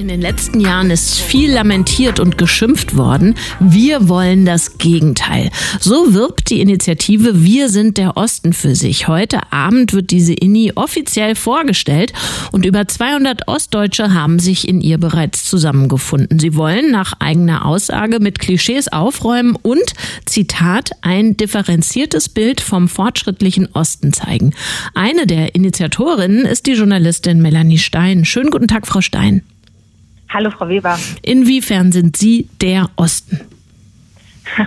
In den letzten Jahren ist viel lamentiert und geschimpft worden. Wir wollen das Gegenteil. So wirbt die Initiative Wir sind der Osten für sich. Heute Abend wird diese INI offiziell vorgestellt und über 200 Ostdeutsche haben sich in ihr bereits zusammengefunden. Sie wollen nach eigener Aussage mit Klischees aufräumen und, Zitat, ein differenziertes Bild vom fortschrittlichen Osten zeigen. Eine der Initiatorinnen ist die Journalistin Melanie Stein. Schönen guten Tag, Frau Stein. Hallo, Frau Weber. Inwiefern sind Sie der Osten?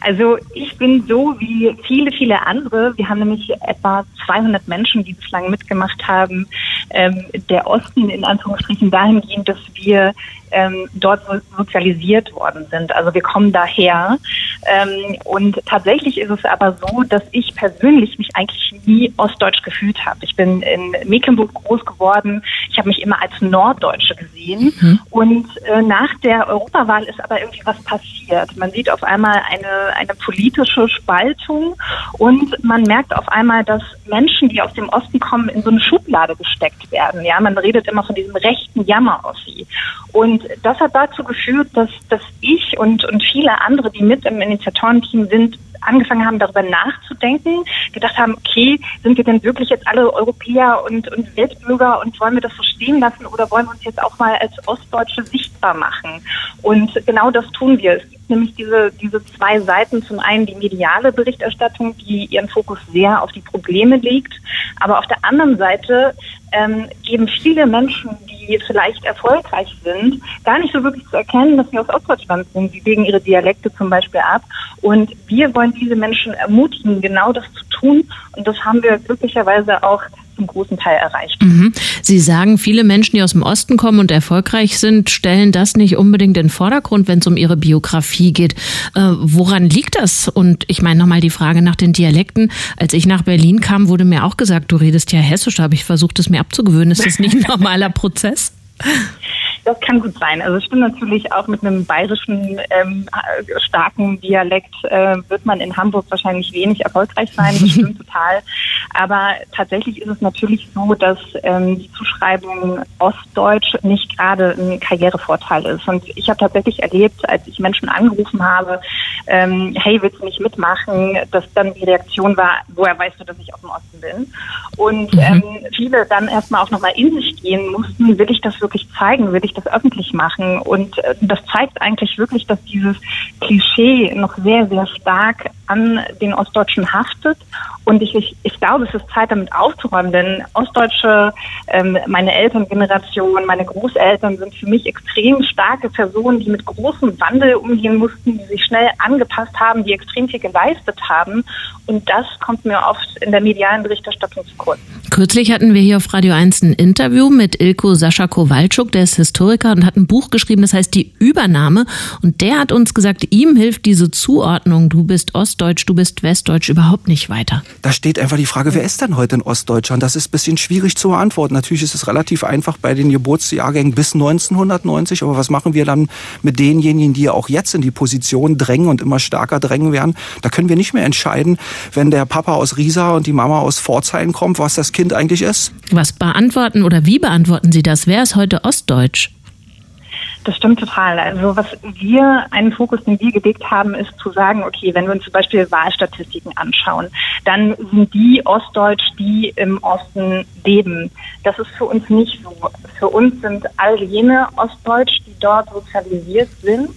Also ich bin so wie viele, viele andere. Wir haben nämlich etwa 200 Menschen, die bislang mitgemacht haben, ähm, der Osten in Anführungsstrichen dahingehend, dass wir ähm, dort sozialisiert worden sind. Also wir kommen daher. Ähm, und tatsächlich ist es aber so, dass ich persönlich mich eigentlich nie ostdeutsch gefühlt habe. Ich bin in Mecklenburg groß geworden. Ich habe mich immer als Norddeutsche gesehen. Mhm. Und äh, nach der Europawahl ist aber irgendwie was passiert. Man sieht auf einmal eine, eine politische Spaltung und man merkt auf einmal, dass Menschen, die aus dem Osten kommen, in so eine Schublade gesteckt werden. Ja, man redet immer von diesem rechten Jammer-Ossi. Und das hat dazu geführt, dass, dass ich und, und viele andere, die mit im Initiatorenteam sind, angefangen haben, darüber nachzudenken, gedacht haben, okay, sind wir denn wirklich jetzt alle Europäer und, und Weltbürger und wollen wir das so stehen lassen oder wollen wir uns jetzt auch mal als Ostdeutsche sichtbar machen? Und genau das tun wir. Es nämlich diese, diese zwei Seiten. Zum einen die mediale Berichterstattung, die ihren Fokus sehr auf die Probleme legt, aber auf der anderen Seite ähm, geben viele Menschen, die vielleicht erfolgreich sind, gar nicht so wirklich zu erkennen, dass sie aus Ostdeutschland sind. Sie legen ihre Dialekte zum Beispiel ab. Und wir wollen diese Menschen ermutigen, genau das zu tun. Und das haben wir glücklicherweise auch zum großen Teil erreicht. Mhm. Sie sagen, viele Menschen, die aus dem Osten kommen und erfolgreich sind, stellen das nicht unbedingt in den Vordergrund, wenn es um ihre Biografie geht. Äh, woran liegt das? Und ich meine nochmal die Frage nach den Dialekten. Als ich nach Berlin kam, wurde mir auch gesagt, du redest ja Hessisch. Da habe ich versucht, es mir abzugewöhnen. Ist das nicht ein normaler Prozess? Das kann gut sein. Also ich bin natürlich auch mit einem bayerischen ähm, starken Dialekt äh, wird man in Hamburg wahrscheinlich wenig erfolgreich sein. Das stimmt total. Aber tatsächlich ist es natürlich so, dass ähm, die Zuschreibung Ostdeutsch nicht gerade ein Karrierevorteil ist. Und ich habe tatsächlich erlebt, als ich Menschen angerufen habe, ähm, hey, willst du nicht mitmachen, dass dann die Reaktion war, woher weißt du, dass ich aus dem Osten bin? Und mhm. ähm, viele dann erstmal auch nochmal in sich gehen mussten, will ich das wirklich zeigen, will ich das öffentlich machen. Und äh, das zeigt eigentlich wirklich, dass dieses Klischee noch sehr, sehr stark an den Ostdeutschen haftet. Und ich, ich, ich glaube, es ist Zeit, damit aufzuräumen, denn Ostdeutsche, ähm, meine Elterngeneration, meine Großeltern sind für mich extrem starke Personen, die mit großem Wandel umgehen mussten, die sich schnell angepasst haben, die extrem viel geleistet haben. Und das kommt mir oft in der medialen Berichterstattung zu kurz. Kürzlich hatten wir hier auf Radio 1 ein Interview mit Ilko Sascha Kowalczuk, der ist Historiker und hat ein Buch geschrieben, das heißt Die Übernahme. Und der hat uns gesagt, ihm hilft diese Zuordnung, du bist Ostdeutsch, du bist Westdeutsch überhaupt nicht weiter. Da steht einfach die Frage, wer ist denn heute in Ostdeutschland? Das ist ein bisschen schwierig zu beantworten. Natürlich ist es relativ einfach bei den Geburtsjahrgängen bis 1990, aber was machen wir dann mit denjenigen, die ja auch jetzt in die Position drängen und immer stärker drängen werden? Da können wir nicht mehr entscheiden, wenn der Papa aus Riesa und die Mama aus Pforzheim kommt, was das Kind eigentlich ist. Was beantworten oder wie beantworten Sie das? Wer ist heute Ostdeutsch? Das stimmt total. Also was wir, einen Fokus, den wir gelegt haben, ist zu sagen, okay, wenn wir uns zum Beispiel Wahlstatistiken anschauen, dann sind die Ostdeutsch, die im Osten leben. Das ist für uns nicht so. Für uns sind all jene Ostdeutsch, die dort sozialisiert sind.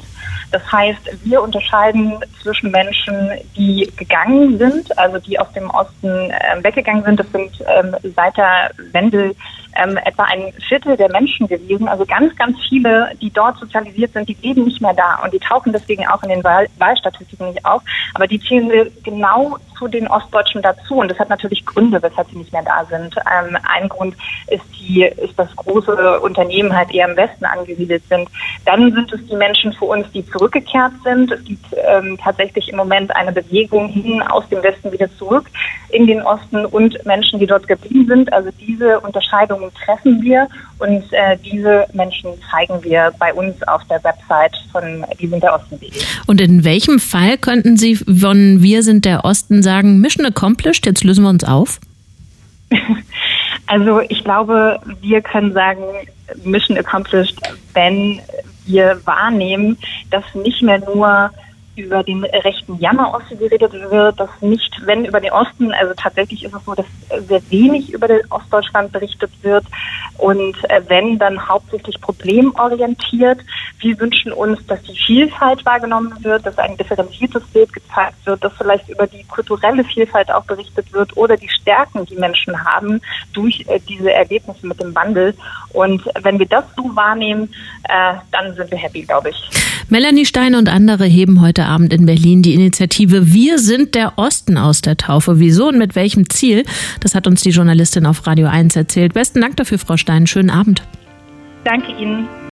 Das heißt, wir unterscheiden zwischen Menschen, die gegangen sind, also die aus dem Osten äh, weggegangen sind. Das sind ähm, seit der Wende ähm, etwa ein Viertel der Menschen gewesen. Also ganz, ganz viele, die dort sozialisiert sind, die leben nicht mehr da und die tauchen deswegen auch in den Wahl Wahlstatistiken nicht auf. Aber die zählen genau zu den Ostdeutschen dazu und das hat natürlich Gründe, weshalb sie nicht mehr da sind. Ähm, ein Grund ist die, ist das große Unternehmen halt eher im Westen angesiedelt sind. Dann sind es die Menschen für uns, die zurückgekehrt sind. Es gibt ähm, tatsächlich im Moment eine Bewegung hin aus dem Westen wieder zurück in den Osten und Menschen, die dort geblieben sind. Also diese Unterscheidung treffen wir und äh, diese Menschen zeigen wir bei uns auf der Website von Wir sind der Osten.de. Und in welchem Fall könnten Sie von Wir sind der Osten sagen, Mission accomplished, jetzt lösen wir uns auf? Also ich glaube, wir können sagen, Mission accomplished, wenn wir wahrnehmen, dass nicht mehr nur über den rechten Jammerosten geredet wird, dass nicht, wenn über den Osten, also tatsächlich ist es so, dass sehr wenig über den Ostdeutschland berichtet wird und äh, wenn, dann hauptsächlich problemorientiert. Wir wünschen uns, dass die Vielfalt wahrgenommen wird, dass ein differenziertes Bild gezeigt wird, dass vielleicht über die kulturelle Vielfalt auch berichtet wird oder die Stärken, die Menschen haben durch äh, diese Erlebnisse mit dem Wandel. Und wenn wir das so wahrnehmen, äh, dann sind wir happy, glaube ich. Melanie Stein und andere heben heute Abend in Berlin die Initiative Wir sind der Osten aus der Taufe. Wieso und mit welchem Ziel? Das hat uns die Journalistin auf Radio 1 erzählt. Besten Dank dafür, Frau Stein. Schönen Abend. Danke Ihnen.